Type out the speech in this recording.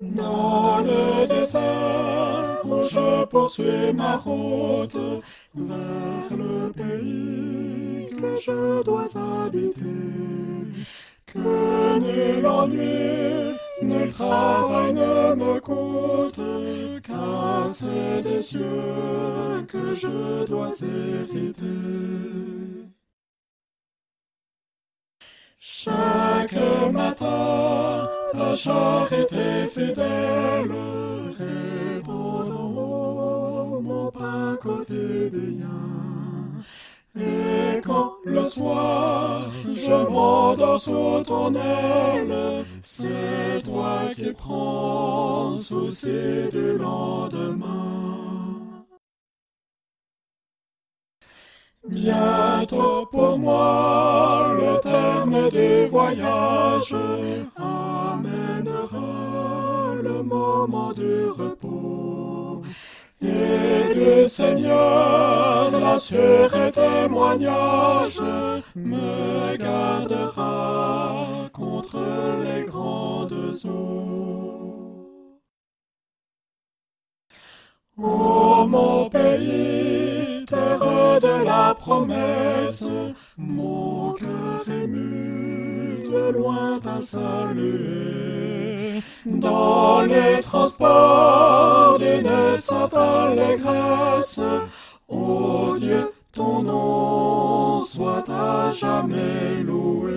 Dans le désert je poursuis ma route vers le pays que je dois habiter, que nul ennui, nul travail ne me coûte, car c'est des cieux que je dois hériter. Chaque matin, ta charité fidèle répondant mon pain quotidien. Et quand le soir je m'endors sous ton aile, c'est toi qui prends souci du lendemain. Bientôt pour moi le terme du voyage moment du repos. Et du Seigneur l'assuré témoignage me gardera contre les grandes eaux. Ô mon pays, terre de la promesse, mon cœur ému de loin t'a salué. Dans les transports d'une sainte allégresse, ô Dieu, ton nom soit à jamais loué.